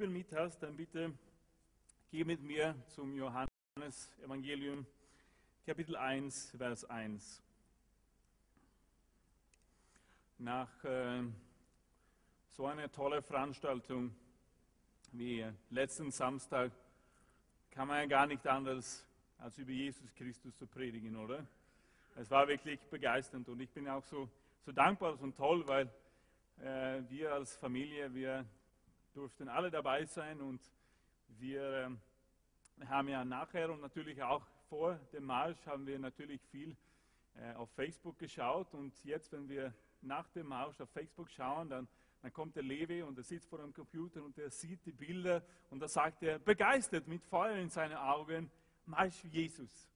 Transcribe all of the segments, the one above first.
Bibel mit hast, dann bitte geh mit mir zum Johannes Evangelium, Kapitel 1, Vers 1. Nach äh, so einer tollen Veranstaltung wie letzten Samstag kann man ja gar nicht anders als über Jesus Christus zu predigen, oder? Es war wirklich begeisternd und ich bin auch so, so dankbar und toll, weil äh, wir als Familie, wir durften alle dabei sein und wir äh, haben ja nachher und natürlich auch vor dem Marsch haben wir natürlich viel äh, auf Facebook geschaut und jetzt, wenn wir nach dem Marsch auf Facebook schauen, dann, dann kommt der Levi und er sitzt vor dem Computer und er sieht die Bilder und da sagt er begeistert mit Feuer in seinen Augen, Marsch Jesus,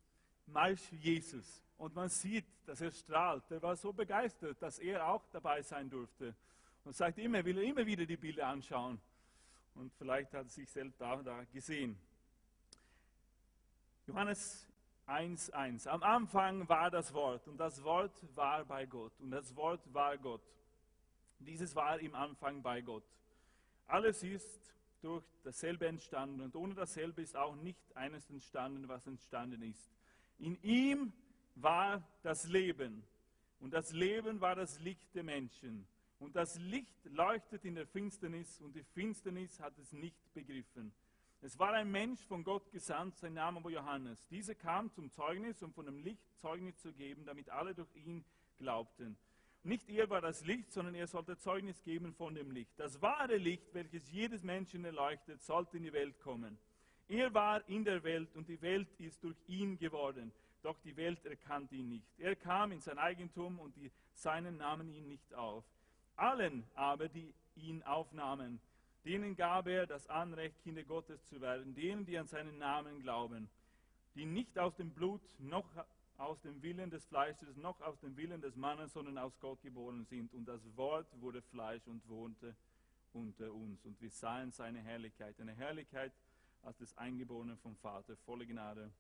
Marsch Jesus. Und man sieht, dass er strahlt. Er war so begeistert, dass er auch dabei sein durfte. Und sagt immer, will er immer wieder die Bilder anschauen. Und vielleicht hat er sich selbst da, da gesehen. Johannes 1,1. Am Anfang war das Wort und das Wort war bei Gott und das Wort war Gott. Dieses war im Anfang bei Gott. Alles ist durch dasselbe entstanden und ohne dasselbe ist auch nicht eines entstanden, was entstanden ist. In ihm war das Leben und das Leben war das Licht der Menschen. Und das Licht leuchtet in der Finsternis und die Finsternis hat es nicht begriffen. Es war ein Mensch von Gott gesandt, sein Name war Johannes. Dieser kam zum Zeugnis, um von dem Licht Zeugnis zu geben, damit alle durch ihn glaubten. Nicht er war das Licht, sondern er sollte Zeugnis geben von dem Licht. Das wahre Licht, welches jedes Menschen erleuchtet, sollte in die Welt kommen. Er war in der Welt und die Welt ist durch ihn geworden. Doch die Welt erkannte ihn nicht. Er kam in sein Eigentum und die Seinen nahmen ihn nicht auf. Allen aber, die ihn aufnahmen, denen gab er das Anrecht, Kinder Gottes zu werden, denen, die an seinen Namen glauben, die nicht aus dem Blut, noch aus dem Willen des Fleisches, noch aus dem Willen des Mannes, sondern aus Gott geboren sind. Und das Wort wurde Fleisch und wohnte unter uns. Und wir sahen seine Herrlichkeit, eine Herrlichkeit als des Eingeborenen vom Vater, volle Gnade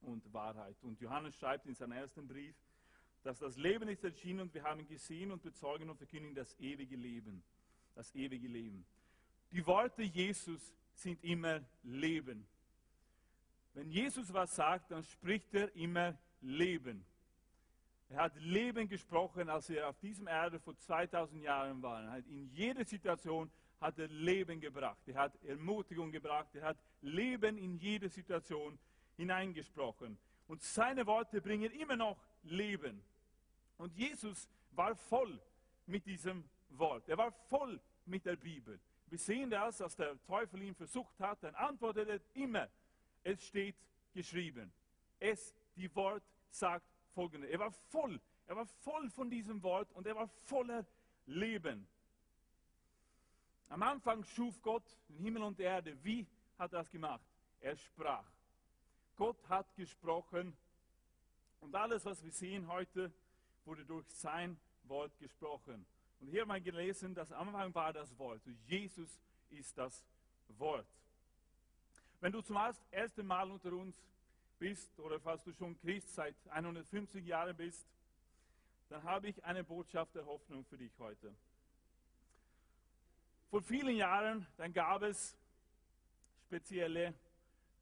und Wahrheit. Und Johannes schreibt in seinem ersten Brief, dass das Leben ist erschienen und wir haben gesehen und bezeugen und verkündigen das ewige Leben. Das ewige Leben. Die Worte Jesus sind immer Leben. Wenn Jesus was sagt, dann spricht er immer Leben. Er hat Leben gesprochen, als er auf diesem Erde vor 2000 Jahren war. In jeder Situation hat er Leben gebracht. Er hat Ermutigung gebracht. Er hat Leben in jede Situation hineingesprochen. Und seine Worte bringen immer noch Leben. Und Jesus war voll mit diesem Wort. Er war voll mit der Bibel. Wir sehen das, als der Teufel ihn versucht hat, dann antwortet er immer, es steht geschrieben. Es, die Wort sagt folgendes. Er war voll, er war voll von diesem Wort und er war voller Leben. Am Anfang schuf Gott den Himmel und die Erde. Wie hat er das gemacht? Er sprach. Gott hat gesprochen und alles, was wir sehen heute, wurde durch sein Wort gesprochen. Und hier wir gelesen, dass am Anfang war das Wort. Jesus ist das Wort. Wenn du zum ersten Mal unter uns bist oder falls du schon Christ seit 150 Jahren bist, dann habe ich eine Botschaft der Hoffnung für dich heute. Vor vielen Jahren, dann gab es spezielle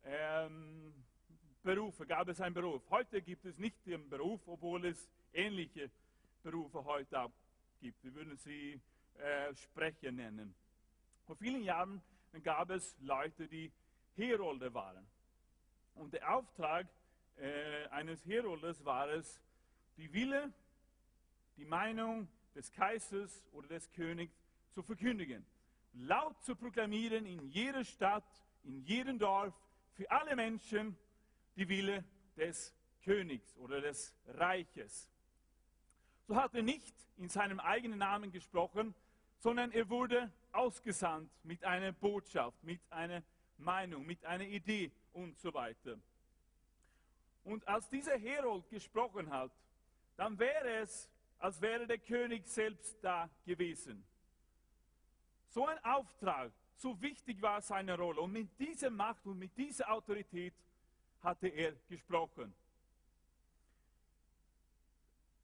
ähm, Berufe, gab es einen Beruf. Heute gibt es nicht den Beruf, obwohl es ähnliche Berufe heute gibt. Wir würden sie äh, Sprecher nennen. Vor vielen Jahren gab es Leute, die Herolde waren. Und der Auftrag äh, eines Herolders war es, die Wille, die Meinung des Kaisers oder des Königs zu verkündigen. Laut zu proklamieren in jeder Stadt, in jedem Dorf, für alle Menschen die Wille des Königs oder des Reiches. So hat er nicht in seinem eigenen Namen gesprochen, sondern er wurde ausgesandt mit einer Botschaft, mit einer Meinung, mit einer Idee und so weiter. Und als dieser Herold gesprochen hat, dann wäre es, als wäre der König selbst da gewesen. So ein Auftrag, so wichtig war seine Rolle. Und mit dieser Macht und mit dieser Autorität hatte er gesprochen.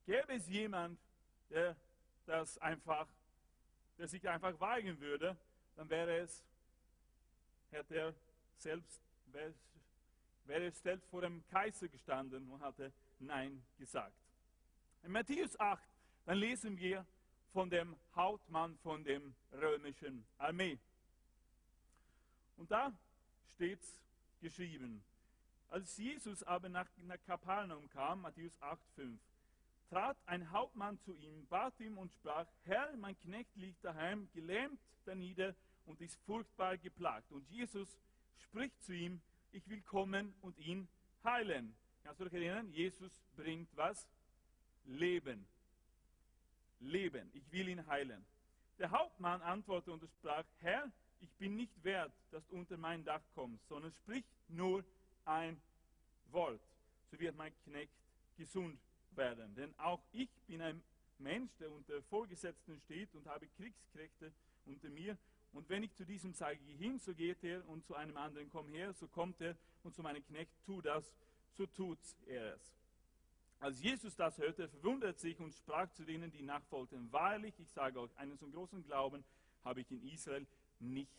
Gäbe es jemand, der das einfach, der sich einfach weigern würde, dann wäre es hätte er selbst, wäre selbst vor dem Kaiser gestanden und hatte Nein gesagt. In Matthäus 8, dann lesen wir von dem Hauptmann von dem römischen Armee. Und da steht geschrieben, als Jesus aber nach, nach Kapernaum kam, Matthäus 8, 5, trat ein Hauptmann zu ihm, bat ihm und sprach, Herr, mein Knecht liegt daheim, gelähmt danieder und ist furchtbar geplagt. Und Jesus spricht zu ihm, ich will kommen und ihn heilen. Kannst du dich erinnern? Jesus bringt was? Leben. Leben. Ich will ihn heilen. Der Hauptmann antwortete und sprach, Herr, ich bin nicht wert, dass du unter mein Dach kommst, sondern sprich nur ein Wort, so wird mein Knecht gesund werden. Denn auch ich bin ein Mensch, der unter Vorgesetzten steht und habe Kriegskräfte unter mir. Und wenn ich zu diesem sage, geh hin, so geht er, und zu einem anderen, komm her, so kommt er, und zu meinem Knecht, tu das, so tut er es. Als Jesus das hörte, verwundert sich und sprach zu denen, die nachfolgten, wahrlich, ich sage euch, einen so großen Glauben habe ich in Israel nicht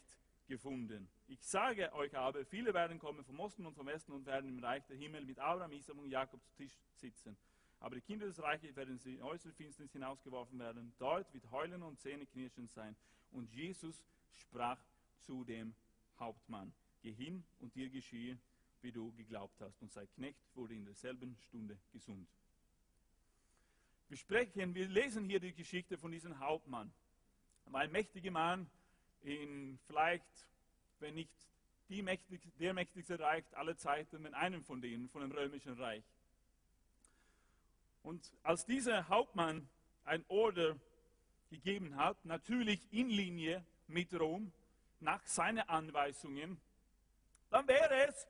gefunden. Ich sage euch aber, viele werden kommen vom Osten und vom Westen und werden im Reich der Himmel mit Abraham, Isaac und Jakob zu Tisch sitzen. Aber die Kinder des Reiches werden in äußere Finsternis hinausgeworfen werden. Dort wird Heulen und Zähneknirschen sein. Und Jesus sprach zu dem Hauptmann, geh hin und dir geschehe, wie du geglaubt hast. Und sein Knecht wurde in derselben Stunde gesund. Wir sprechen, wir lesen hier die Geschichte von diesem Hauptmann. Ein mächtiger Mann in vielleicht, wenn nicht die mächtig, der mächtigste Reich aller Zeiten, wenn einem von denen, von dem römischen Reich. Und als dieser Hauptmann ein Order gegeben hat, natürlich in Linie mit Rom, nach seinen Anweisungen, dann wäre es,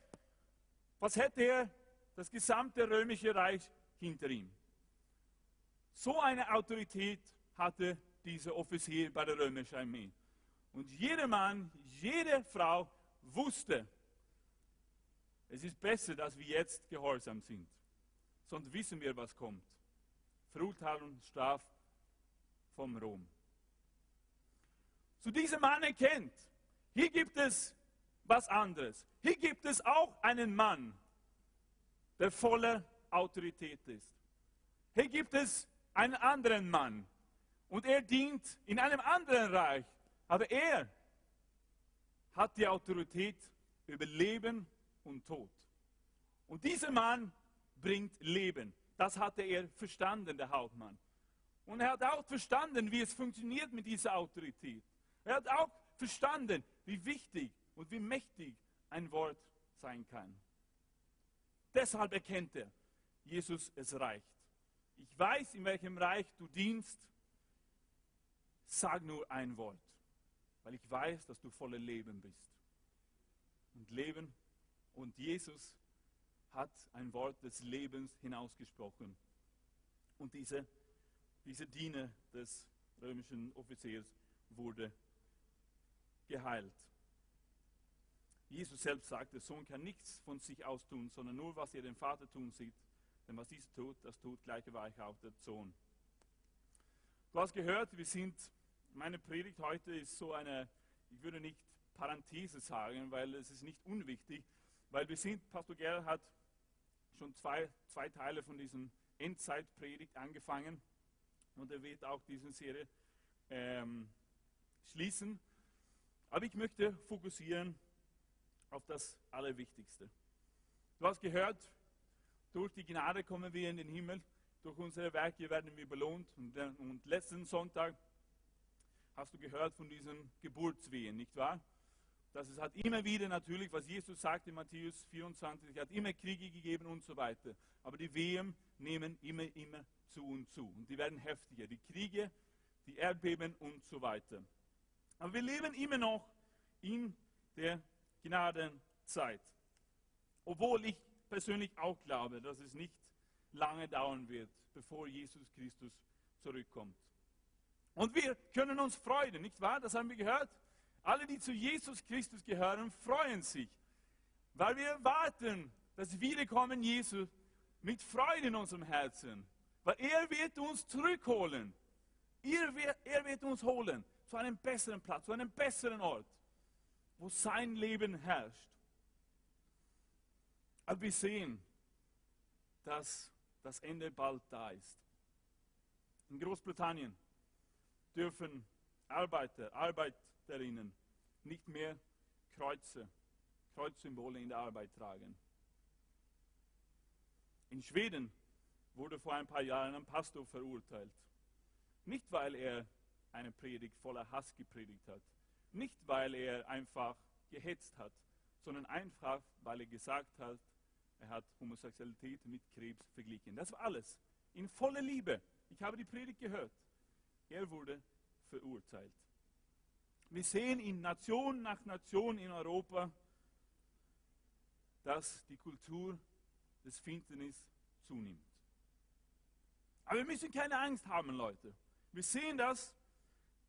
was hätte er das gesamte römische Reich hinter ihm. So eine Autorität hatte dieser Offizier bei der römischen Armee. Und jeder Mann, jede Frau wusste, es ist besser, dass wir jetzt gehorsam sind sonst wissen wir, was kommt. Verurteilung, Straf vom Rom. Zu diesem Mann erkennt, hier gibt es was anderes. Hier gibt es auch einen Mann, der voller Autorität ist. Hier gibt es einen anderen Mann und er dient in einem anderen Reich, aber er hat die Autorität über Leben und Tod. Und dieser Mann bringt Leben. Das hatte er verstanden, der Hauptmann. Und er hat auch verstanden, wie es funktioniert mit dieser Autorität. Er hat auch verstanden, wie wichtig und wie mächtig ein Wort sein kann. Deshalb erkennt er, Jesus, es reicht. Ich weiß, in welchem Reich du dienst. Sag nur ein Wort, weil ich weiß, dass du voller Leben bist. Und Leben und Jesus hat ein Wort des Lebens hinausgesprochen. Und diese, diese Diener des römischen Offiziers wurde geheilt. Jesus selbst sagt, der Sohn kann nichts von sich aus tun, sondern nur, was er den Vater tun sieht. Denn was dieser tut, das tut gleicherweise auch der Sohn. Du hast gehört, wir sind, meine Predigt heute ist so eine, ich würde nicht Parenthese sagen, weil es ist nicht unwichtig, weil wir sind, Pastor Gerhard schon zwei, zwei Teile von diesem Endzeitpredigt angefangen und er wird auch diese Serie ähm, schließen. Aber ich möchte fokussieren auf das Allerwichtigste. Du hast gehört, durch die Gnade kommen wir in den Himmel, durch unsere Werke werden wir belohnt. Und, äh, und letzten Sonntag hast du gehört von diesen Geburtswehen, nicht wahr? Dass es hat immer wieder natürlich, was Jesus sagt in Matthäus 24, es hat immer Kriege gegeben und so weiter. Aber die Wehen nehmen immer, immer zu und zu. Und die werden heftiger. Die Kriege, die Erdbeben und so weiter. Aber wir leben immer noch in der Gnadenzeit. Obwohl ich persönlich auch glaube, dass es nicht lange dauern wird, bevor Jesus Christus zurückkommt. Und wir können uns freuen, nicht wahr? Das haben wir gehört. Alle, die zu Jesus Christus gehören, freuen sich, weil wir erwarten das Wiederkommen Jesu mit Freude in unserem Herzen, weil er wird uns zurückholen. Er wird, er wird uns holen zu einem besseren Platz, zu einem besseren Ort. wo sein Leben herrscht. Aber wir sehen, dass das Ende bald da ist. In Großbritannien dürfen Arbeiter, Arbeiterinnen nicht mehr Kreuze, Kreuzsymbole in der Arbeit tragen. In Schweden wurde vor ein paar Jahren ein Pastor verurteilt. Nicht, weil er eine Predigt voller Hass gepredigt hat. Nicht, weil er einfach gehetzt hat, sondern einfach, weil er gesagt hat, er hat Homosexualität mit Krebs verglichen. Das war alles. In voller Liebe. Ich habe die Predigt gehört. Er wurde verurteilt. Wir sehen in Nation nach Nation in Europa, dass die Kultur des Finsternis zunimmt. Aber wir müssen keine Angst haben, Leute. Wir sehen das,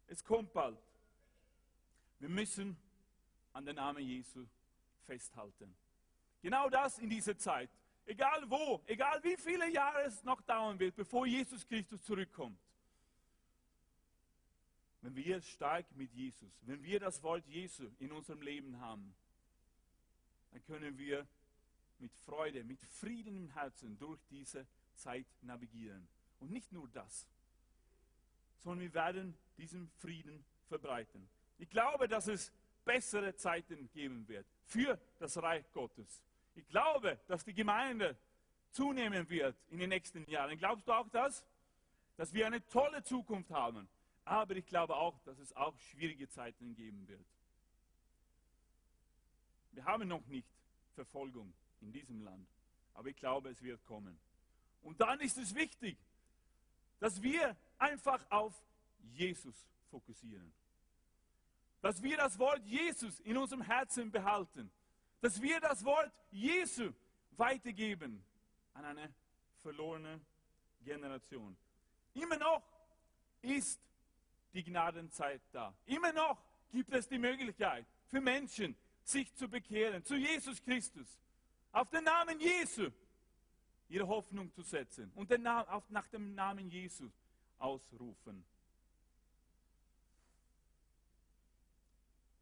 es kommt bald. Wir müssen an den Namen Jesu festhalten. Genau das in dieser Zeit. Egal wo, egal wie viele Jahre es noch dauern wird, bevor Jesus Christus zurückkommt. Wenn wir stark mit Jesus, wenn wir das Wort Jesu in unserem Leben haben, dann können wir mit Freude, mit Frieden im Herzen durch diese Zeit navigieren. Und nicht nur das, sondern wir werden diesen Frieden verbreiten. Ich glaube, dass es bessere Zeiten geben wird für das Reich Gottes. Ich glaube, dass die Gemeinde zunehmen wird in den nächsten Jahren. Glaubst du auch das? Dass wir eine tolle Zukunft haben. Aber ich glaube auch, dass es auch schwierige Zeiten geben wird. Wir haben noch nicht Verfolgung in diesem Land, aber ich glaube, es wird kommen. Und dann ist es wichtig, dass wir einfach auf Jesus fokussieren. Dass wir das Wort Jesus in unserem Herzen behalten dass wir das Wort Jesu weitergeben an eine verlorene Generation. Immer noch ist die Gnadenzeit da. Immer noch gibt es die Möglichkeit für Menschen, sich zu bekehren zu Jesus Christus. Auf den Namen Jesu ihre Hoffnung zu setzen und den Namen, auf, nach dem Namen Jesu ausrufen.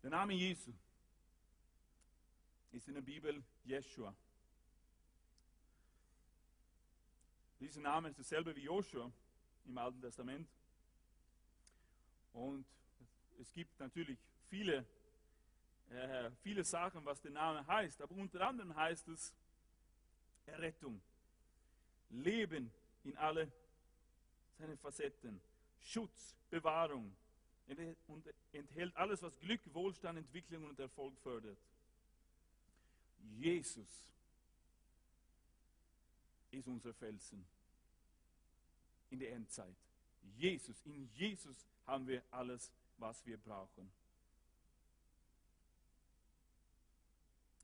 Der Name Jesu ist in der Bibel Jeshua. Dieser Name ist dasselbe wie Joshua im Alten Testament. Und es gibt natürlich viele, äh, viele Sachen, was der Name heißt. Aber unter anderem heißt es Errettung, Leben in alle seine Facetten, Schutz, Bewahrung und enthält alles, was Glück, Wohlstand, Entwicklung und Erfolg fördert. Jesus ist unser Felsen in der Endzeit. Jesus, in Jesus haben wir alles, was wir brauchen.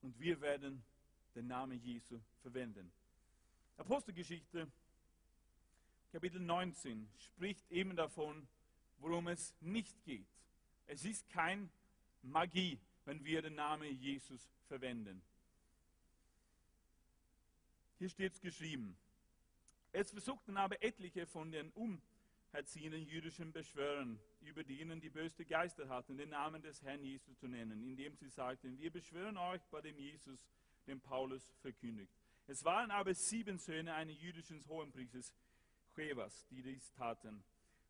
Und wir werden den Namen Jesu verwenden. Apostelgeschichte, Kapitel 19, spricht eben davon, worum es nicht geht. Es ist kein Magie, wenn wir den Namen Jesus verwenden. Hier steht es geschrieben. Es versuchten aber etliche von den umherziehenden jüdischen Beschwörern, über die ihnen die böse Geister hatten, den Namen des Herrn Jesus zu nennen, indem sie sagten, wir beschwören euch bei dem Jesus, den Paulus verkündigt. Es waren aber sieben Söhne eines jüdischen Hohenpriesters, Chevas, die dies taten.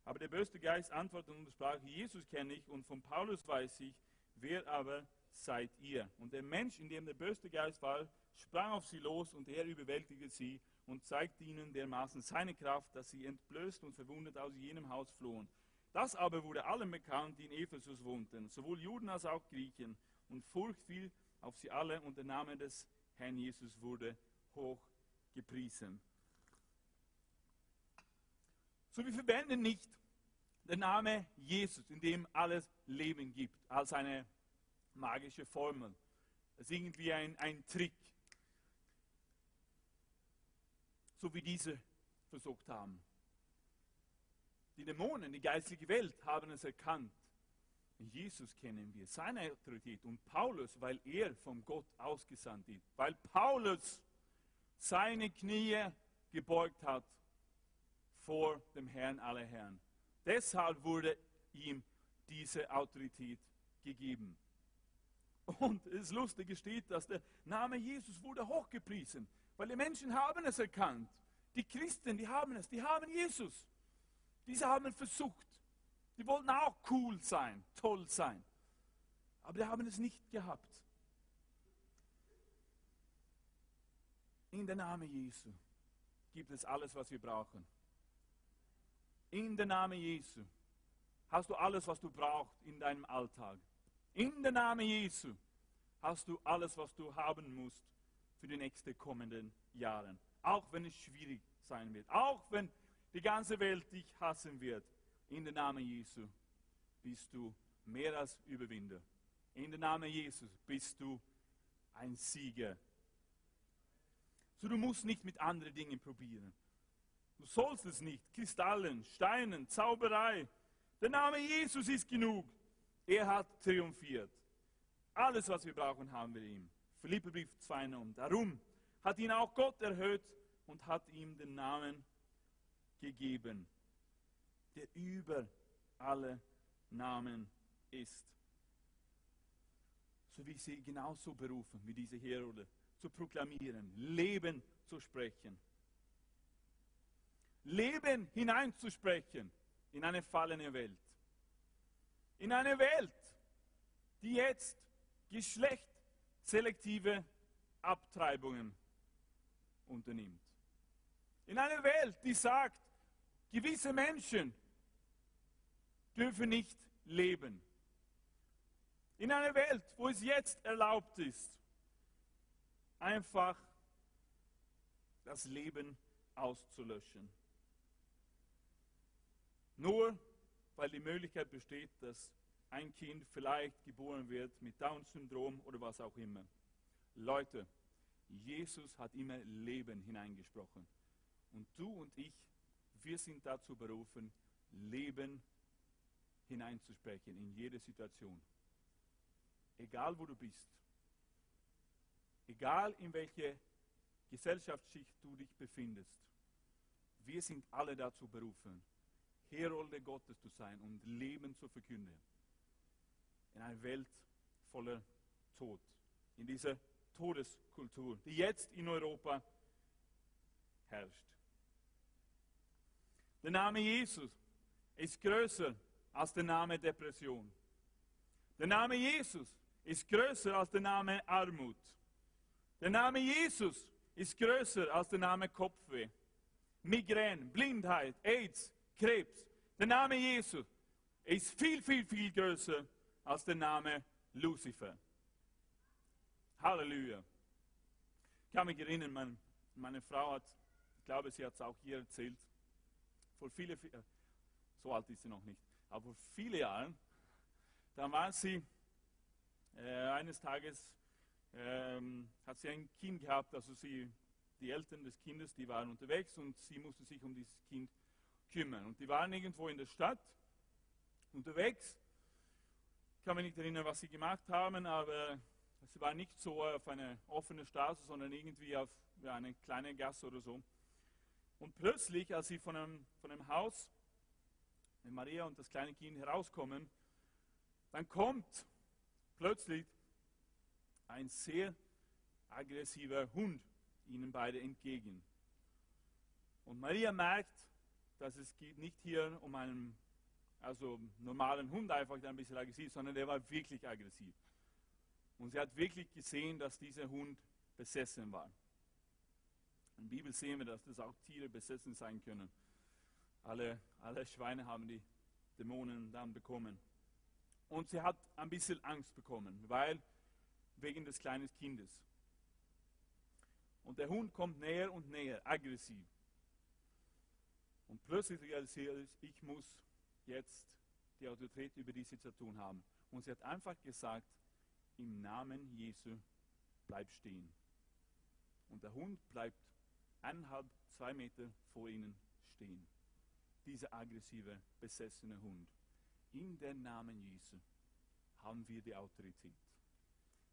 Aber der böse Geist antwortete und sprach, Jesus kenne ich und von Paulus weiß ich, wer aber seid ihr? Und der Mensch, in dem der böse Geist war, sprang auf sie los und er überwältigte sie und zeigte ihnen dermaßen seine Kraft, dass sie entblößt und verwundet aus jenem Haus flohen. Das aber wurde allen bekannt, die in Ephesus wohnten, sowohl Juden als auch Griechen, und Furcht fiel auf sie alle und der Name des Herrn Jesus wurde hoch gepriesen. So wir verwenden nicht den Namen Jesus, in dem alles Leben gibt, als eine magische Formel, als irgendwie ein, ein Trick. So wie diese versucht haben. Die Dämonen, die geistliche Welt haben es erkannt. Jesus kennen wir, seine Autorität und Paulus, weil er von Gott ausgesandt ist, weil Paulus seine Knie gebeugt hat vor dem Herrn aller Herren. Deshalb wurde ihm diese Autorität gegeben. Und es lustige steht, dass der Name Jesus wurde hochgepriesen, weil die Menschen haben es erkannt. Die Christen, die haben es, die haben Jesus. Diese haben versucht. Die wollten auch cool sein, toll sein. Aber die haben es nicht gehabt. In der Name Jesu gibt es alles, was wir brauchen. In der Name Jesu hast du alles, was du brauchst in deinem Alltag. In der Name Jesu hast du alles, was du haben musst für die nächsten kommenden Jahre. Auch wenn es schwierig sein wird. Auch wenn die ganze Welt dich hassen wird. In der Name Jesu bist du mehr als Überwinder. In der Name Jesus bist du ein Sieger. So, du musst nicht mit anderen Dingen probieren. Du sollst es nicht. Kristallen, Steinen, Zauberei. Der Name Jesus ist genug. Er hat triumphiert. Alles, was wir brauchen, haben wir ihm. Philipperbrief 2 und darum hat ihn auch Gott erhöht und hat ihm den Namen gegeben, der über alle Namen ist. So wie sie genauso berufen, wie diese Herode, zu proklamieren, Leben zu sprechen. Leben hineinzusprechen in eine fallene Welt. In eine Welt, die jetzt geschlechtselektive Abtreibungen unternimmt. In einer Welt, die sagt, gewisse Menschen dürfen nicht leben. In einer Welt, wo es jetzt erlaubt ist, einfach das Leben auszulöschen. Nur weil die Möglichkeit besteht, dass ein Kind vielleicht geboren wird mit Down-Syndrom oder was auch immer. Leute, Jesus hat immer Leben hineingesprochen. Und du und ich, wir sind dazu berufen, Leben hineinzusprechen in jede Situation. Egal wo du bist. Egal in welcher Gesellschaftsschicht du dich befindest. Wir sind alle dazu berufen, Herolde Gottes zu sein und Leben zu verkünden. In einer Welt voller Tod. In dieser Todeskultur, die jetzt in Europa herrscht. Der Name Jesus ist größer als der Name Depression. Der Name Jesus ist größer als der Name Armut. Der Name Jesus ist größer als der Name Kopfweh, Migräne, Blindheit, AIDS, Krebs. Der Name Jesus ist viel, viel, viel größer als der Name Lucifer. Halleluja. Ich kann mich erinnern, mein, meine Frau hat, ich glaube, sie hat es auch hier erzählt, vor viele, äh, so alt ist sie noch nicht, aber vor vielen Jahren, da war sie äh, eines Tages, ähm, hat sie ein Kind gehabt, also sie, die Eltern des Kindes, die waren unterwegs und sie musste sich um dieses Kind kümmern. Und die waren irgendwo in der Stadt unterwegs. Ich kann mich nicht erinnern, was sie gemacht haben, aber es war nicht so auf eine offene Straße, sondern irgendwie auf ja, eine kleine Gasse oder so. Und plötzlich, als sie von einem, von einem Haus mit Maria und das kleine Kind herauskommen, dann kommt plötzlich ein sehr aggressiver Hund ihnen beide entgegen. Und Maria merkt, dass es geht nicht hier um einen also normalen Hund einfach, der ein bisschen aggressiv, sondern der war wirklich aggressiv. Und sie hat wirklich gesehen, dass dieser Hund besessen war. In der Bibel sehen wir, dass das auch Tiere besessen sein können. Alle, alle Schweine haben die Dämonen dann bekommen. Und sie hat ein bisschen Angst bekommen, weil wegen des kleinen Kindes. Und der Hund kommt näher und näher, aggressiv. Und plötzlich realisiert sie, ich muss jetzt die Autorität über die Situation haben. Und sie hat einfach gesagt, im Namen Jesu bleib stehen. Und der Hund bleibt eineinhalb, zwei Meter vor ihnen stehen. Dieser aggressive, besessene Hund. In den Namen Jesu haben wir die Autorität.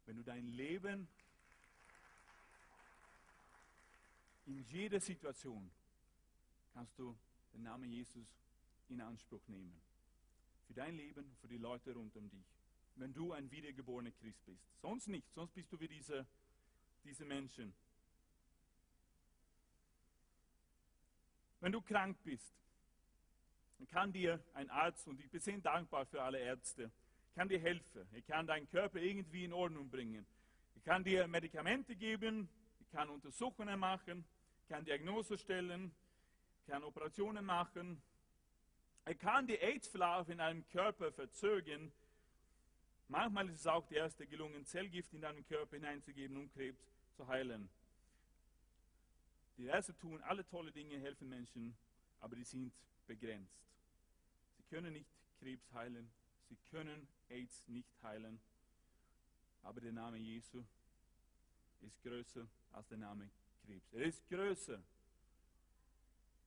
Wenn du dein Leben in jeder Situation kannst du den Namen Jesus in Anspruch nehmen. Für dein Leben, für die Leute rund um dich. wenn du ein wiedergeborener Christ bist. Sonst nicht, sonst bist du wie diese, diese Menschen. Wenn du krank bist, dann kann dir ein Arzt, und ich bin sehr dankbar für alle Ärzte, kann dir helfen. Er kann deinen Körper irgendwie in Ordnung bringen. Er kann dir Medikamente geben, er kann Untersuchungen machen, kann Diagnose stellen, kann Operationen machen. Er kann die AIDS-Verlauf in deinem Körper verzögern. Manchmal ist es auch der erste gelungen, Zellgift in deinen Körper hineinzugeben, um Krebs zu heilen. Die Ärzte tun alle tolle Dinge, helfen Menschen, aber die sind begrenzt. Sie können nicht Krebs heilen, sie können AIDS nicht heilen, aber der Name Jesu ist größer als der Name Krebs. Er ist größer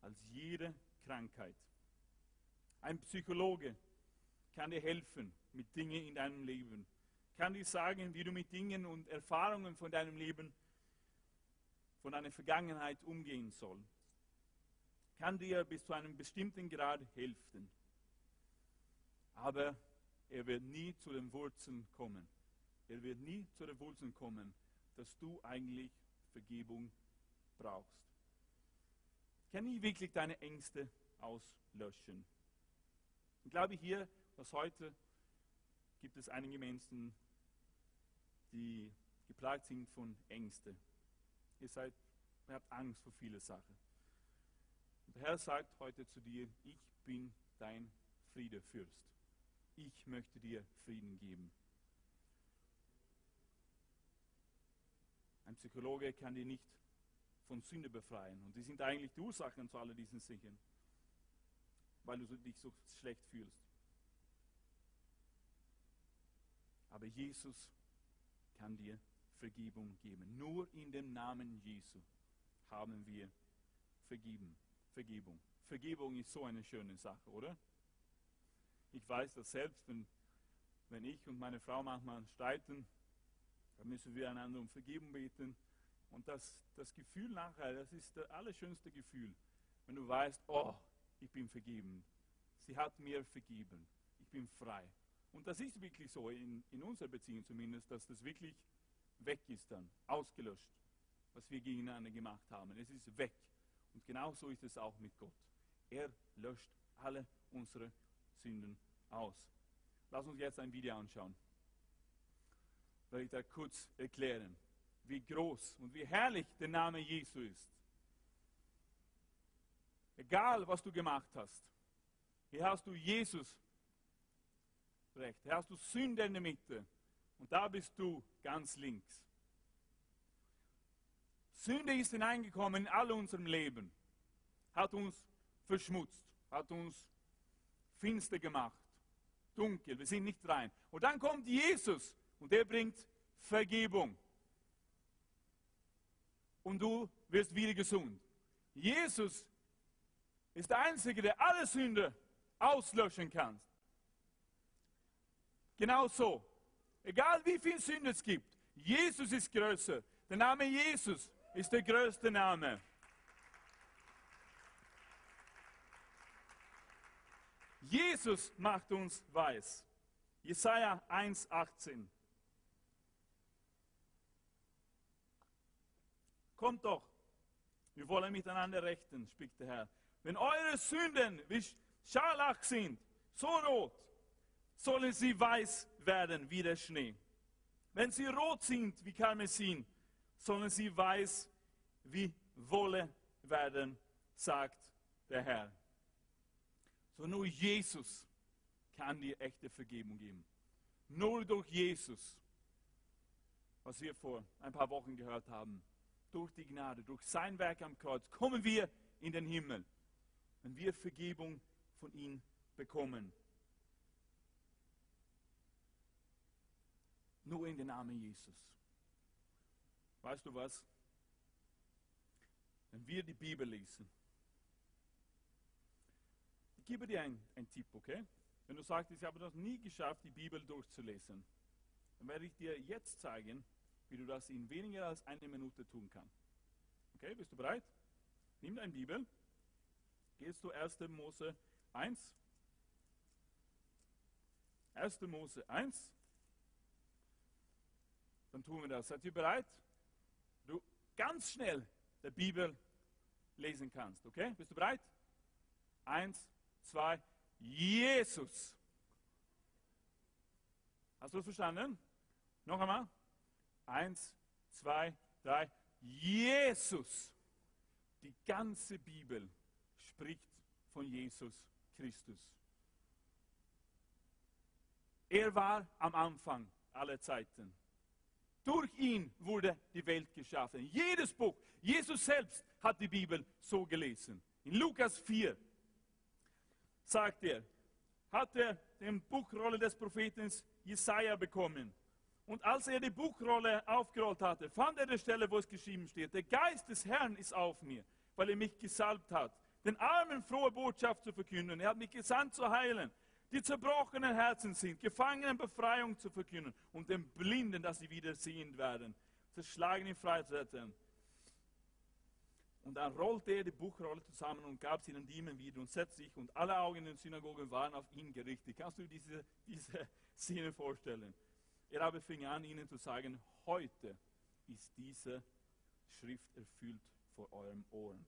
als jede Krankheit. Ein Psychologe kann dir helfen mit Dingen in deinem Leben, kann dir sagen, wie du mit Dingen und Erfahrungen von deinem Leben, von deiner Vergangenheit umgehen soll, kann dir bis zu einem bestimmten Grad helfen. Aber er wird nie zu den Wurzeln kommen. Er wird nie zu den Wurzeln kommen, dass du eigentlich Vergebung brauchst. Kann nie wirklich deine Ängste auslöschen. Ich glaube hier, dass heute gibt es einige Menschen, die geplagt sind von Ängsten. Ihr seid, ihr habt Angst vor vielen Sachen. Und der Herr sagt heute zu dir, ich bin dein Friedefürst. Ich möchte dir Frieden geben. Ein Psychologe kann dir nicht von Sünde befreien. Und die sind eigentlich die Ursachen zu all diesen Sichern, weil du dich so schlecht fühlst. Aber Jesus kann dir Vergebung geben. Nur in dem Namen Jesu haben wir vergeben. Vergebung. Vergebung ist so eine schöne Sache, oder? Ich weiß das selbst, wenn, wenn ich und meine Frau manchmal streiten, dann müssen wir einander um Vergebung beten. Und das, das Gefühl nachher, das ist das allerschönste Gefühl, wenn du weißt, oh, ich bin vergeben. Sie hat mir vergeben. Ich bin frei. Und das ist wirklich so, in, in unserer Beziehung zumindest, dass das wirklich weg ist dann, ausgelöscht, was wir gegeneinander gemacht haben. Es ist weg. Und genau so ist es auch mit Gott. Er löscht alle unsere Sünden aus. Lass uns jetzt ein Video anschauen. Werde ich da kurz erklären, wie groß und wie herrlich der Name Jesu ist. Egal, was du gemacht hast, hier hast du Jesus recht. Hier hast du Sünde in der Mitte. Und da bist du ganz links. Sünde ist hineingekommen in all unserem Leben, hat uns verschmutzt, hat uns finster gemacht, dunkel, wir sind nicht rein. Und dann kommt Jesus und der bringt Vergebung. Und du wirst wieder gesund. Jesus ist der Einzige, der alle Sünde auslöschen kann. Genau so. Egal wie viel Sünde es gibt, Jesus ist größer. Der Name Jesus ist der größte Name. Jesus macht uns weiß. Jesaja 1,18. Kommt doch, wir wollen miteinander rechten, spricht der Herr. Wenn eure Sünden wie Scharlach sind, so rot, sollen sie weiß werden wie der Schnee. Wenn sie rot sind wie Karmesin, sollen sie weiß wie Wolle werden, sagt der Herr. So nur Jesus kann dir echte Vergebung geben. Nur durch Jesus, was wir vor ein paar Wochen gehört haben, durch die Gnade, durch sein Werk am Kreuz, kommen wir in den Himmel, wenn wir Vergebung von ihm bekommen. Nur in den Namen Jesus. Weißt du was? Wenn wir die Bibel lesen, ich gebe dir einen, Tipp, okay? Wenn du sagst, ich habe das nie geschafft, die Bibel durchzulesen, dann werde ich dir jetzt zeigen, wie du das in weniger als eine Minute tun kannst. Okay, bist du bereit? Nimm deine Bibel, gehst du 1. Mose 1. 1. Mose 1 Dann tun wir das. Seid ihr bereit? Du ganz schnell der Bibel lesen kannst. Okay? Bist du bereit? Eins, zwei, Jesus. Hast du es verstanden? Noch einmal. Eins, zwei, drei. Jesus. Die ganze Bibel spricht von Jesus Christus. Er war am Anfang aller Zeiten. Durch ihn wurde die Welt geschaffen. Jedes Buch, Jesus selbst hat die Bibel so gelesen. In Lukas 4 sagt er, hat er die Buchrolle des Propheten Jesaja bekommen. Und als er die Buchrolle aufgerollt hatte, fand er die Stelle, wo es geschrieben steht: Der Geist des Herrn ist auf mir, weil er mich gesalbt hat, den Armen frohe Botschaft zu verkünden. Er hat mich gesandt zu heilen, die zerbrochenen Herzen sind, Gefangenen Befreiung zu verkünden und den Blinden, dass sie wieder sehen werden, zerschlagen in Freisetzen. Und dann rollte er die Buchrolle zusammen und gab sie den Dienern wieder und setzte sich und alle Augen in den Synagogen waren auf ihn gerichtet. Kannst du diese, diese Szene vorstellen? Er aber fing an, ihnen zu sagen, heute ist diese Schrift erfüllt vor eurem Ohren.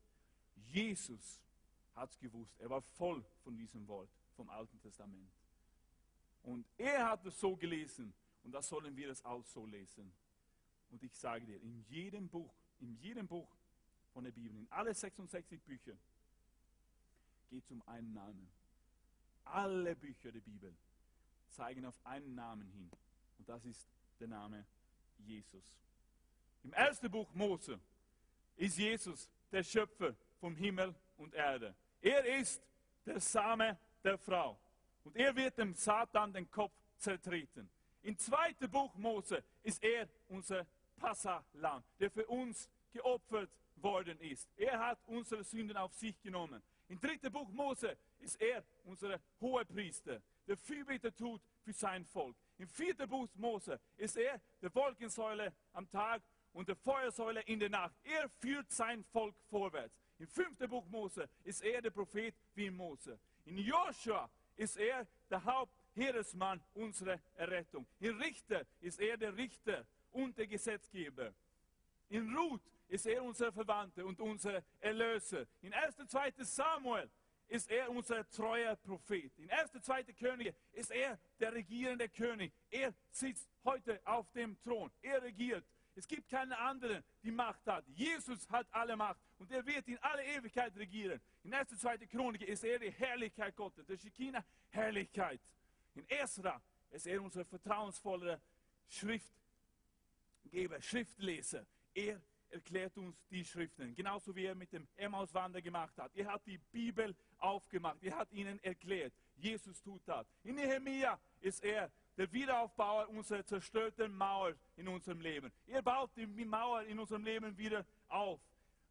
Jesus hat es gewusst. Er war voll von diesem Wort vom Alten Testament. Und er hat es so gelesen und das sollen wir es auch so lesen. Und ich sage dir, in jedem Buch, in jedem Buch von der Bibel, in alle 66 Bücher, geht es um einen Namen. Alle Bücher der Bibel zeigen auf einen Namen hin. Und das ist der Name Jesus. Im ersten Buch Mose ist Jesus der Schöpfer vom Himmel und Erde. Er ist der Same der Frau. Und er wird dem Satan den Kopf zertreten. Im zweiten Buch Mose ist er unser Passalam, der für uns geopfert worden ist. Er hat unsere Sünden auf sich genommen. Im dritten Buch Mose ist er unser Hohepriester, der Fürbitte tut für sein Volk. Im vierten Buch Mose ist er der Wolkensäule am Tag und der Feuersäule in der Nacht. Er führt sein Volk vorwärts. Im fünften Buch Mose ist er der Prophet wie Mose. In Joshua ist er der Hauptheeresmann unserer Errettung. In Richter ist er der Richter und der Gesetzgeber. In Ruth ist er unser Verwandter und unser Erlöser. In 1. und 2. Samuel ist er unser treuer Prophet. In 1. und 2. Könige ist er der regierende König. Er sitzt heute auf dem Thron. Er regiert. Es gibt keinen anderen, die Macht hat. Jesus hat alle Macht und er wird in alle Ewigkeit regieren. In 1. und 2. Chronik ist er die Herrlichkeit Gottes, der Shekinah Herrlichkeit. In Esra ist er unser vertrauensvoller Schriftgeber, Schriftleser. Er erklärt uns die Schriften, genauso wie er mit dem Emmauswander gemacht hat. Er hat die Bibel aufgemacht, er hat ihnen erklärt. Jesus tut das. In Nehemiah ist er der Wiederaufbauer unserer zerstörten Mauer in unserem Leben. Er baut die Mauer in unserem Leben wieder auf.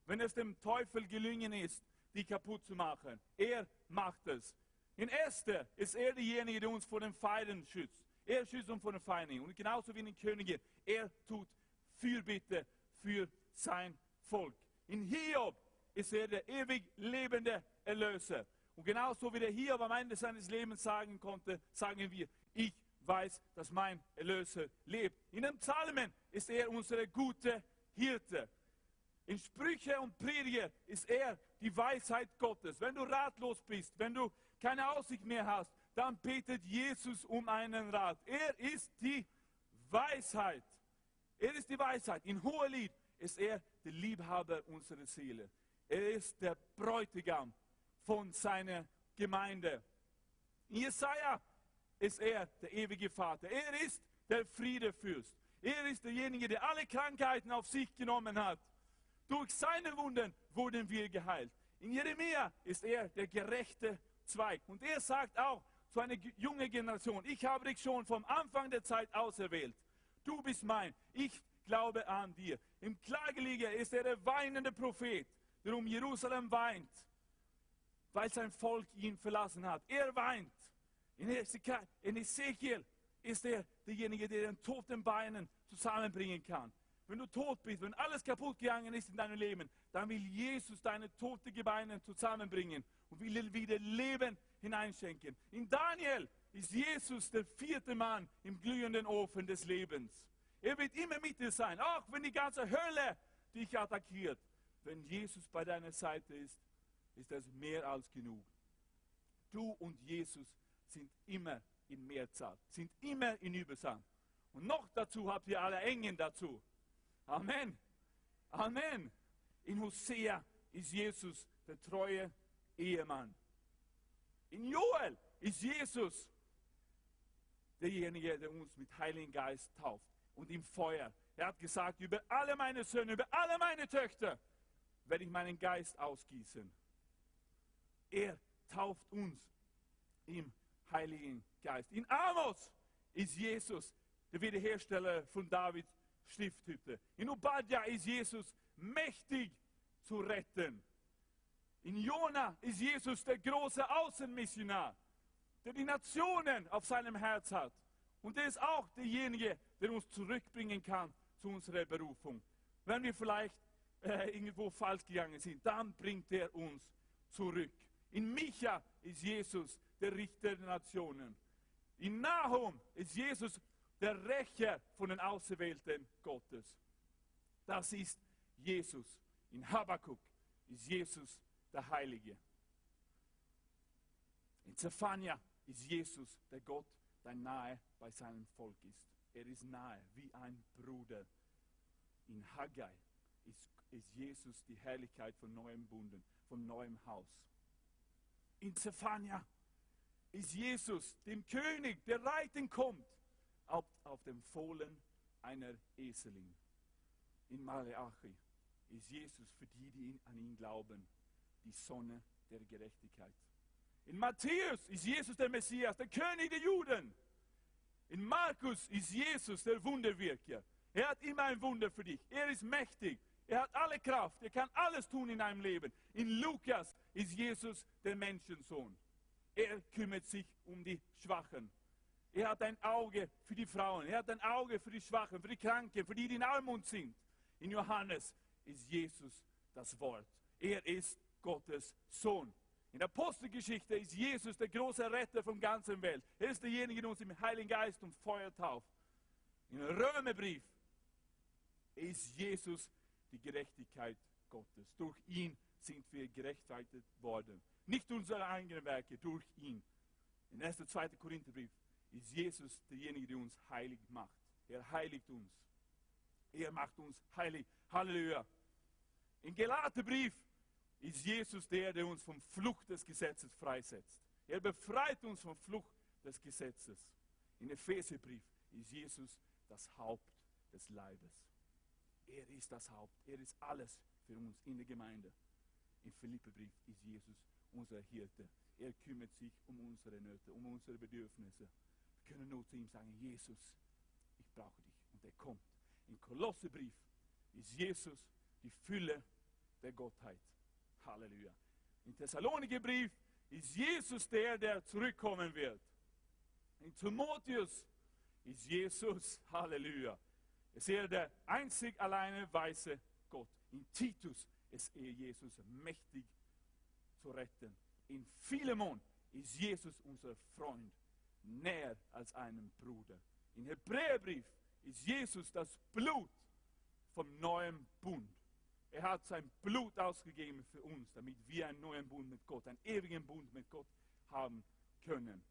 Wenn es dem Teufel gelungen ist, die kaputt zu machen, er macht es. In Esther ist er derjenige, der uns vor den Feinden schützt. Er schützt uns vor den Feinden. Und genauso wie den Königen, er tut Fürbitte für sein Volk. In Hiob ist er der ewig lebende Erlöser. Und genauso wie der Hiob am Ende seines Lebens sagen konnte, sagen wir, ich weiß, dass mein Erlöser lebt. In den Psalmen ist er unsere gute Hirte. In Sprüche und Prediger ist er die Weisheit Gottes. Wenn du ratlos bist, wenn du keine Aussicht mehr hast, dann betet Jesus um einen Rat. Er ist die Weisheit. Er ist die Weisheit. In Hohelied ist er der Liebhaber unserer Seele. Er ist der Bräutigam von seiner Gemeinde. In Jesaja ist er der ewige Vater. Er ist der Friedefürst. Er ist derjenige, der alle Krankheiten auf sich genommen hat. Durch seine Wunden wurden wir geheilt. In Jeremia ist er der gerechte Zweig. Und er sagt auch zu einer jungen Generation, ich habe dich schon vom Anfang der Zeit auserwählt. Du bist mein. Ich glaube an dir. Im Klageliege ist er der weinende Prophet, der um Jerusalem weint, weil sein Volk ihn verlassen hat. Er weint. In Ezekiel ist er derjenige, der den toten Beinen zusammenbringen kann. Wenn du tot bist, wenn alles kaputt gegangen ist in deinem Leben, dann will Jesus deine toten Gebeine zusammenbringen und will wieder Leben hineinschenken. In Daniel ist Jesus der vierte Mann im glühenden Ofen des Lebens. Er wird immer mit dir sein, auch wenn die ganze Hölle dich attackiert. Wenn Jesus bei deiner Seite ist, ist das mehr als genug. Du und Jesus sind immer in Mehrzahl, sind immer in Überzahl. Und noch dazu habt ihr alle Engen dazu. Amen. Amen. In Hosea ist Jesus der treue Ehemann. In Joel ist Jesus derjenige, der uns mit Heiligen Geist tauft und im Feuer. Er hat gesagt, über alle meine Söhne, über alle meine Töchter werde ich meinen Geist ausgießen. Er tauft uns im Heiligen Geist. In Amos ist Jesus der Wiederhersteller von Davids Stifthütte. In Obadja ist Jesus mächtig zu retten. In Jona ist Jesus der große Außenmissionar, der die Nationen auf seinem Herz hat. Und er ist auch derjenige, der uns zurückbringen kann zu unserer Berufung. Wenn wir vielleicht äh, irgendwo falsch gegangen sind, dann bringt er uns zurück. In Micha ist Jesus der Richter der Nationen. In Nahum ist Jesus der Rächer von den Auserwählten Gottes. Das ist Jesus. In Habakkuk ist Jesus der Heilige. In Zephania ist Jesus der Gott, der nahe bei seinem Volk ist. Er ist nahe wie ein Bruder. In Haggai ist, ist Jesus die Herrlichkeit von neuem Bunden, von neuem Haus. In Zephania ist Jesus dem König, der reiten kommt, auf, auf dem Fohlen einer Eselin. In Maleachi ist Jesus für die, die an ihn glauben, die Sonne der Gerechtigkeit. In Matthäus ist Jesus der Messias, der König der Juden. In Markus ist Jesus der Wunderwirker. Er hat immer ein Wunder für dich. Er ist mächtig. Er hat alle Kraft. Er kann alles tun in deinem Leben. In Lukas ist Jesus der Menschensohn. Er kümmert sich um die Schwachen. Er hat ein Auge für die Frauen. Er hat ein Auge für die Schwachen, für die Kranken, für die, die in Armut sind. In Johannes ist Jesus das Wort. Er ist Gottes Sohn. In der Apostelgeschichte ist Jesus der große Retter von ganzen Welt. Er ist derjenige, der uns im Heiligen Geist und Feuer tauft. Im Römerbrief ist Jesus die Gerechtigkeit Gottes. Durch ihn sind wir gerechtfertigt worden. Nicht unsere eigenen Werke, durch ihn. In 1. und 2. Korintherbrief ist Jesus derjenige, der uns heilig macht. Er heiligt uns. Er macht uns heilig. Halleluja. Im Galaterbrief ist Jesus der, der uns vom Flucht des Gesetzes freisetzt. Er befreit uns vom Flucht des Gesetzes. In Epheserbrief ist Jesus das Haupt des Leibes. Er ist das Haupt. Er ist alles für uns in der Gemeinde. Im Philipperbrief ist Jesus unser Hirte. Er kümmert sich um unsere Nöte, um unsere Bedürfnisse. Wir können nur zu ihm sagen, Jesus, ich brauche dich. Und er kommt. Im Kolossebrief ist Jesus die Fülle der Gottheit. Halleluja. Im Thessalonikerbrief ist Jesus der, der zurückkommen wird. In Timotheus ist Jesus, Halleluja, ist er der einzig alleine weiße Gott. In Titus ist er Jesus mächtig zu retten. In Philemon ist Jesus unser Freund, näher als einen Bruder. In Hebräerbrief ist Jesus das Blut vom neuen Bund. Er hat sein Blut ausgegeben für uns, damit wir einen neuen Bund mit Gott, einen ewigen Bund mit Gott haben können.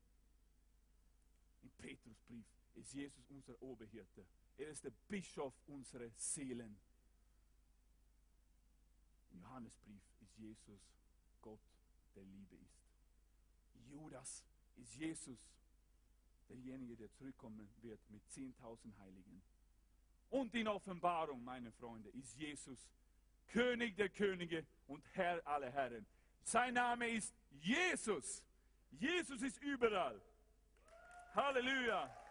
Im Petrusbrief ist Jesus unser Oberhirte. Er ist der Bischof unserer Seelen. Im Johannesbrief ist Jesus Gott, der Liebe ist. Judas ist Jesus, derjenige, der zurückkommen wird mit 10.000 Heiligen. Und in Offenbarung, meine Freunde, ist Jesus König der Könige und Herr aller Herren. Sein Name ist Jesus. Jesus ist überall. Halleluja.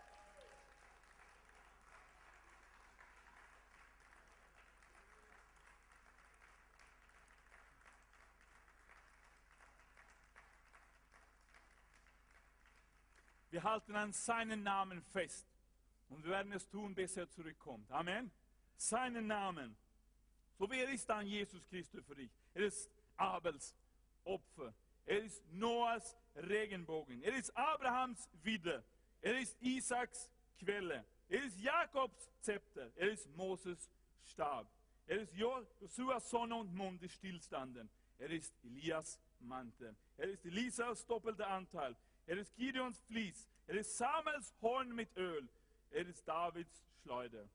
Wir halten an seinen Namen fest. Und werden es tun, bis er zurückkommt. Amen. Seinen Namen. So wer ist dann Jesus Christus für dich? Er ist Abels Opfer. Er ist Noahs Regenbogen. Er ist Abrahams Widder. Er ist Isaaks Quelle. Er ist Jakobs Zepter. Er ist Moses Stab. Er ist Josuas Sonne und Mond, die stillstanden. Er ist Elias Mantel. Er ist Elisas doppelter Anteil. Er ist Gideons Vlies. Er ist Samuels Horn mit Öl. Er ist Davids Schleuder.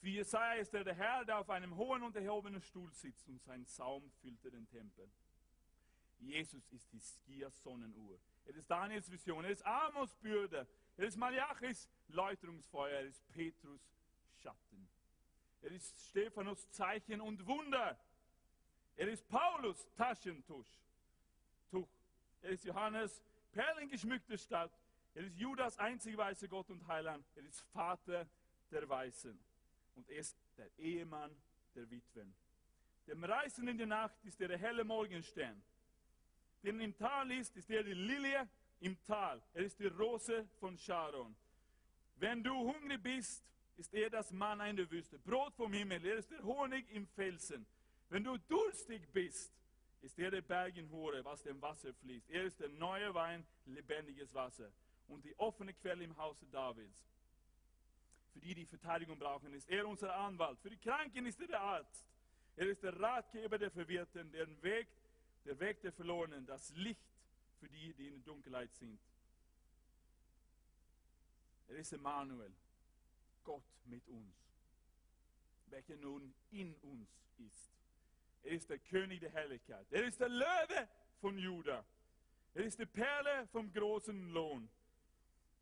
Für Jesaja ist er der Herr, der auf einem hohen und erhobenen Stuhl sitzt und sein Saum füllte den Tempel. Jesus ist Hiskias Sonnenuhr. Er ist Daniels Vision. Er ist Amos Bürde. Er ist Malachis Läuterungsfeuer. Er ist Petrus Schatten. Er ist Stephanus Zeichen und Wunder. Er ist Paulus Taschentuch. Tuch. Er ist Johannes perlengeschmückte Stadt. Er ist Judas einzig weiße Gott und Heiland. Er ist Vater der Weißen. Und er ist der Ehemann der Witwen. Dem Reisen in die Nacht ist er der helle Morgenstern. Den im Tal ist, ist er die Lilie im Tal. Er ist die Rose von Sharon. Wenn du hungrig bist, ist er das Mann in der Wüste. Brot vom Himmel, er ist der Honig im Felsen. Wenn du durstig bist, ist er der Berg in Hore, was dem Wasser fließt. Er ist der neue Wein, lebendiges Wasser. Und die offene Quelle im Hause Davids. Für die, die Verteidigung brauchen, ist er unser Anwalt. Für die Kranken ist er der Arzt. Er ist der Ratgeber der Verwirrten, der Weg, der Weg der Verlorenen, das Licht für die, die in der Dunkelheit sind. Er ist Emmanuel, Gott mit uns, welcher nun in uns ist. Er ist der König der Herrlichkeit. Er ist der Löwe von Juda. Er ist die Perle vom großen Lohn.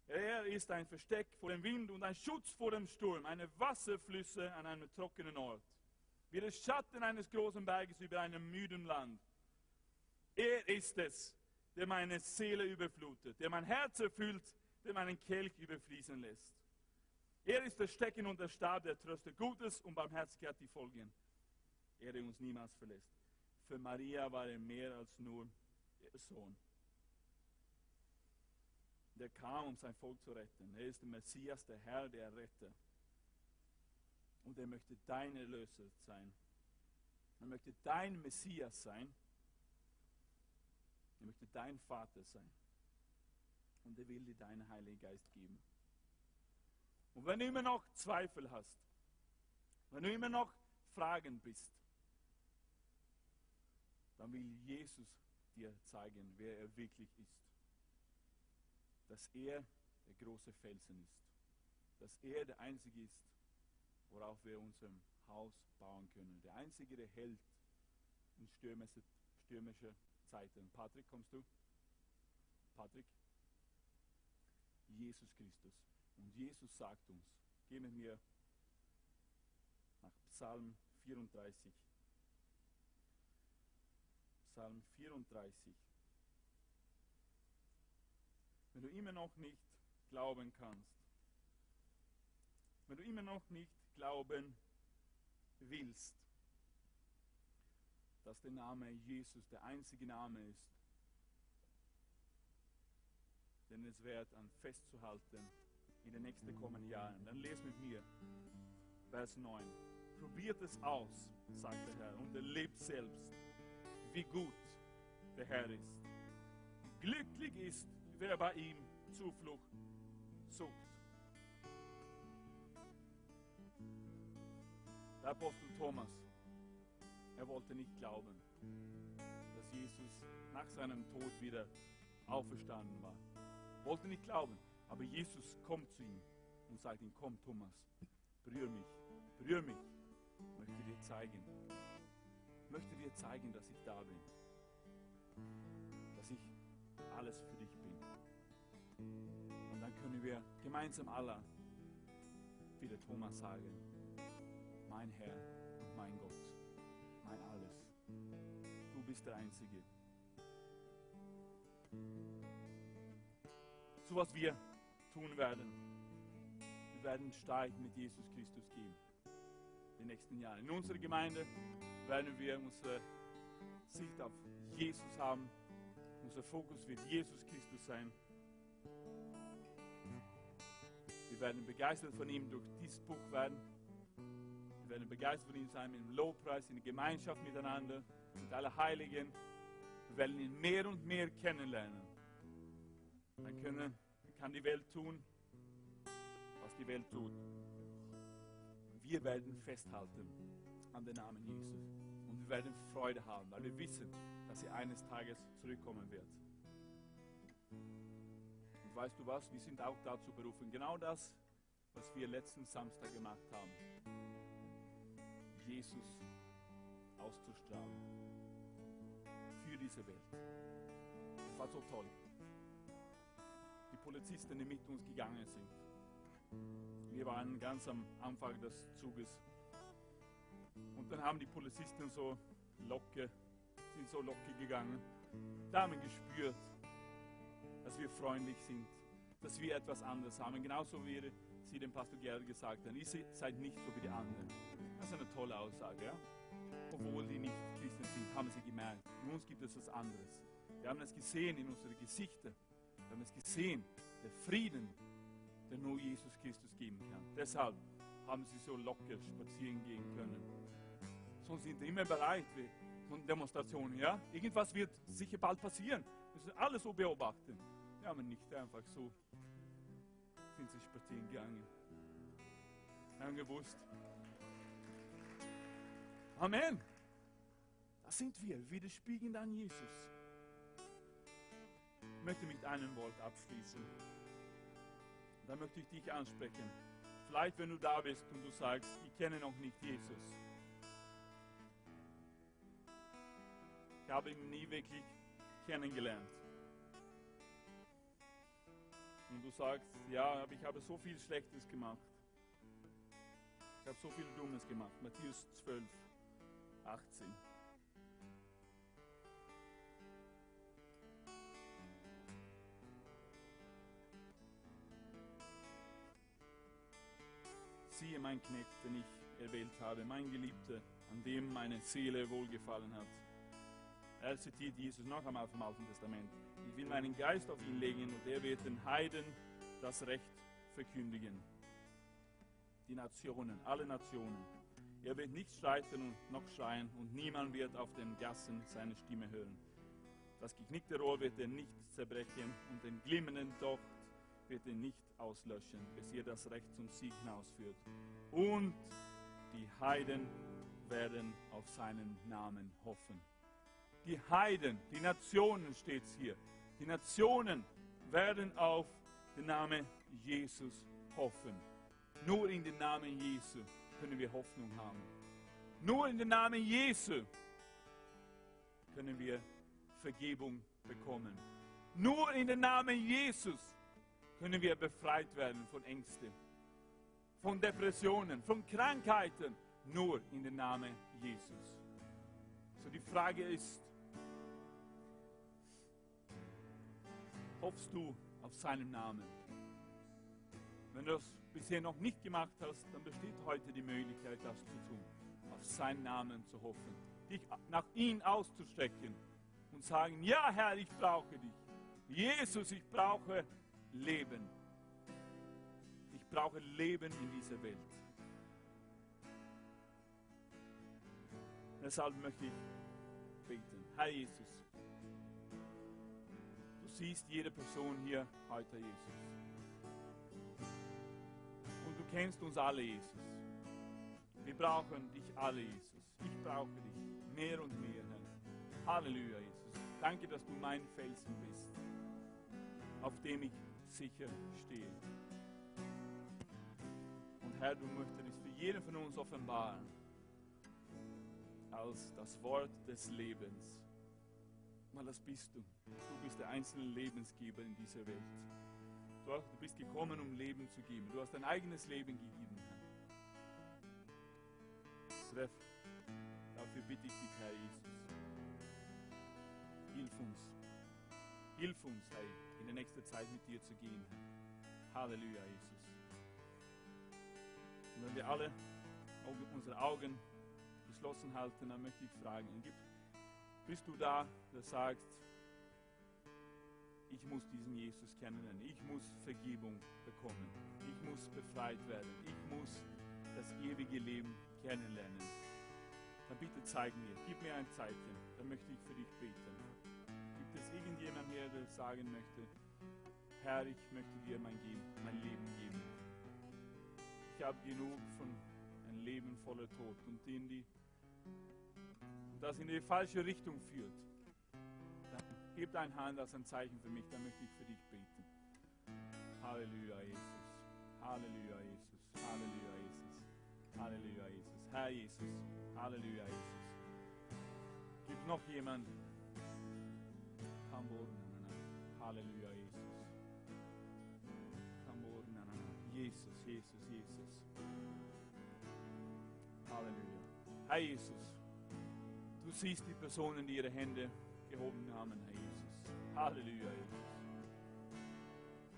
Er ist ein Versteck vor dem Wind und ein Schutz vor dem Sturm, eine Wasserflüsse an einem trockenen Ort. Wie der Schatten eines großen Berges über einem müden Land. Er ist es, der meine Seele überflutet, der mein Herz erfüllt, der meinen Kelch überfließen lässt. Er ist der Stecken und der Stab, der tröstet Gutes und Barmherzigkeit, die folgen. Er, uns niemals verlässt. Für Maria war er mehr als nur ihr Sohn. Der kam, um sein Volk zu retten. Er ist der Messias, der Herr, der Retter. Und er möchte dein Erlöser sein. Er möchte dein Messias sein. Er möchte dein Vater sein. Und er will dir deinen Heiligen Geist geben. Und wenn du immer noch Zweifel hast, wenn du immer noch Fragen bist, dann will Jesus dir zeigen, wer er wirklich ist dass er der große Felsen ist, dass er der Einzige ist, worauf wir unser Haus bauen können. Der Einzige, der hält in stürmische, stürmische Zeiten. Patrick, kommst du? Patrick? Jesus Christus. Und Jesus sagt uns, geh mit mir nach Psalm 34. Psalm 34. Wenn du immer noch nicht glauben kannst, wenn du immer noch nicht glauben willst, dass der Name Jesus der einzige Name ist, den es wert an festzuhalten in den nächsten kommenden Jahren, dann lese mit mir Vers 9. Probiert es aus, sagt der Herr, und erlebt selbst, wie gut der Herr ist. Glücklich ist, wer bei ihm Zuflucht sucht. Der Apostel Thomas, er wollte nicht glauben, dass Jesus nach seinem Tod wieder auferstanden war. Wollte nicht glauben, aber Jesus kommt zu ihm und sagt ihm, komm Thomas, berühr mich, berühr mich, möchte dir zeigen, möchte dir zeigen, dass ich da bin, dass ich alles für dich bin. Und dann können wir gemeinsam alle wieder Thomas sagen, mein Herr mein Gott, mein alles. Du bist der Einzige. So was wir tun werden. Wir werden stark mit Jesus Christus gehen. Die nächsten Jahre. In unserer Gemeinde werden wir unsere Sicht auf Jesus haben. Unser Fokus wird Jesus Christus sein. Wir werden begeistert von ihm durch dieses Buch werden. Wir werden begeistert von ihm sein im Lobpreis, in der Gemeinschaft miteinander, mit allen Heiligen. Wir werden ihn mehr und mehr kennenlernen. Dann können, kann die Welt tun, was was die Welt tut. Wir werden festhalten an den Namen Jesus. Und wir werden Freude haben, weil wir wissen, dass er eines Tages zurückkommen wird. Und weißt du was? Wir sind auch dazu berufen, genau das, was wir letzten Samstag gemacht haben. Jesus auszustrahlen für diese Welt. Das war so toll. Die Polizisten, die mit uns gegangen sind. Wir waren ganz am Anfang des Zuges. Und dann haben die Polizisten so locker, sind so locker gegangen. Da haben wir gespürt, dass wir freundlich sind, dass wir etwas anderes haben. Genauso wie sie dem Pastor Gerhard gesagt haben, ihr seid nicht so wie die anderen. Das ist eine tolle Aussage, ja? Obwohl die nicht Christen sind, haben sie gemerkt. In uns gibt es was anderes. Wir haben es gesehen in unseren Gesichtern. Wir haben es gesehen, der Frieden, den nur Jesus Christus geben kann. Deshalb haben sie so locker spazieren gehen können. Sonst sind sie immer bereit von Demonstrationen. Ja? Irgendwas wird sicher bald passieren. Wir müssen alles so beobachten. Ja, aber nicht einfach so sind sie spazieren gegangen. Haben gewusst. Amen. Das sind wir. Widerspiegeln dann Jesus. Ich möchte mit einem Wort abschließen. Da möchte ich dich ansprechen. Vielleicht, wenn du da bist und du sagst, ich kenne noch nicht Jesus. Ich habe ihn nie wirklich kennengelernt. Und du sagst, ja, aber ich habe so viel Schlechtes gemacht. Ich habe so viel Dummes gemacht. Matthäus 12, 18. Siehe mein Knecht, den ich erwählt habe, mein Geliebter, an dem meine Seele wohlgefallen hat. Er zitiert Jesus noch einmal vom Alten Testament. Ich will meinen Geist auf ihn legen und er wird den Heiden das Recht verkündigen. Die Nationen, alle Nationen. Er wird nicht streiten und noch schreien und niemand wird auf den Gassen seine Stimme hören. Das geknickte Rohr wird er nicht zerbrechen und den glimmenden Docht wird er nicht auslöschen, bis ihr das Recht zum Sieg hinausführt. Und die Heiden werden auf seinen Namen hoffen. Die Heiden, die Nationen steht hier. Die Nationen werden auf den Namen Jesus hoffen. Nur in den Namen Jesu können wir Hoffnung haben. Nur in den Namen Jesu können wir Vergebung bekommen. Nur in den Namen Jesus können wir befreit werden von Ängsten, von Depressionen, von Krankheiten. Nur in den Namen Jesus. So die Frage ist, hoffst du auf seinen Namen? Wenn du das bisher noch nicht gemacht hast, dann besteht heute die Möglichkeit, das zu tun. Auf seinen Namen zu hoffen. Dich nach ihm auszustrecken und sagen, ja Herr, ich brauche dich. Jesus, ich brauche Leben. Ich brauche Leben in dieser Welt. Deshalb möchte ich beten. Herr Jesus, du siehst jede Person hier heute, Jesus. Und du kennst uns alle, Jesus. Wir brauchen dich alle, Jesus. Ich brauche dich mehr und mehr, Herr. Halleluja, Jesus. Danke, dass du mein Felsen bist, auf dem ich sicher stehe. Und Herr, du möchtest es für jeden von uns offenbaren als das Wort des Lebens. Weil das bist du. Du bist der einzelne Lebensgeber in dieser Welt. Du bist gekommen, um Leben zu geben. Du hast dein eigenes Leben gegeben. Treff. Dafür bitte ich dich, Herr Jesus. Hilf uns. Hilf uns, Herr, in der nächsten Zeit mit dir zu gehen. Halleluja, Jesus. Und wenn wir alle unsere Augen geschlossen halten, dann möchte ich fragen, bist du da, der sagt, ich muss diesen Jesus kennenlernen, ich muss Vergebung bekommen, ich muss befreit werden, ich muss das ewige Leben kennenlernen. Dann bitte zeig mir, gib mir ein Zeichen, dann möchte ich für dich beten. Hier, der sagen möchte, Herr, ich möchte dir mein, mein Leben geben. habe genug von einem Leben voller Tod und in die, das in die falsche Richtung führt, dann heb deine Hand als ein Zeichen für mich, dann möchte ich für dich beten. Halleluja, Jesus. Halleluja, Jesus. Halleluja, Jesus. Halleluja, Jesus. Herr Jesus. Halleluja, Jesus. Gibt noch jemand? Halleluja, Jesus. Jesus, Jesus, Jesus. Halleluja. Herr Jesus, du siehst die Personen, die ihre Hände gehoben haben, Herr Jesus. Halleluja, Jesus.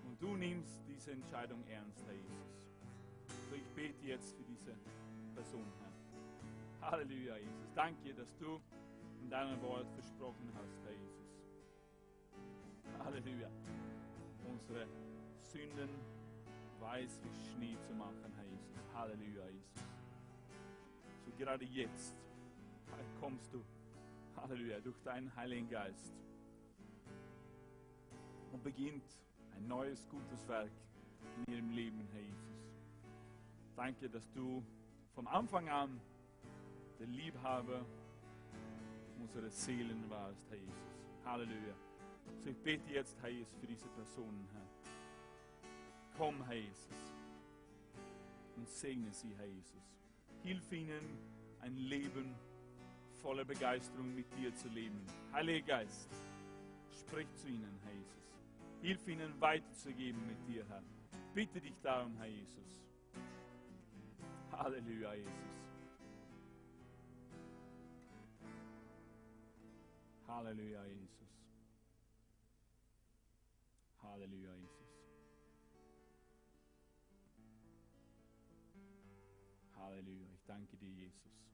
Und du nimmst diese Entscheidung ernst, Herr Jesus. So ich bete jetzt für diese Person, Herr. Halleluja, Jesus. Danke, dass du in deinem Wort versprochen hast, Herr Jesus. Halleluja. Unsere Sünden weiß wie Schnee zu machen, Herr Jesus. Halleluja, Jesus. So gerade jetzt kommst du, Halleluja, durch deinen Heiligen Geist und beginnt ein neues, gutes Werk in ihrem Leben, Herr Jesus. Danke, dass du vom Anfang an der Liebhaber unserer Seelen warst, Herr Jesus. Halleluja. So ich bete jetzt, Herr Jesus, für diese Personen, Herr. Komm, Herr Jesus, und segne sie, Herr Jesus. Hilf ihnen, ein Leben voller Begeisterung mit dir zu leben. Heiliger Geist, sprich zu ihnen, Herr Jesus. Hilf ihnen weiterzugeben mit dir, Herr. Bitte dich darum, Herr Jesus. Halleluja, Jesus. Halleluja, Jesus. Halleluja, Jesus. Halleluja, ich danke dir, Jesus.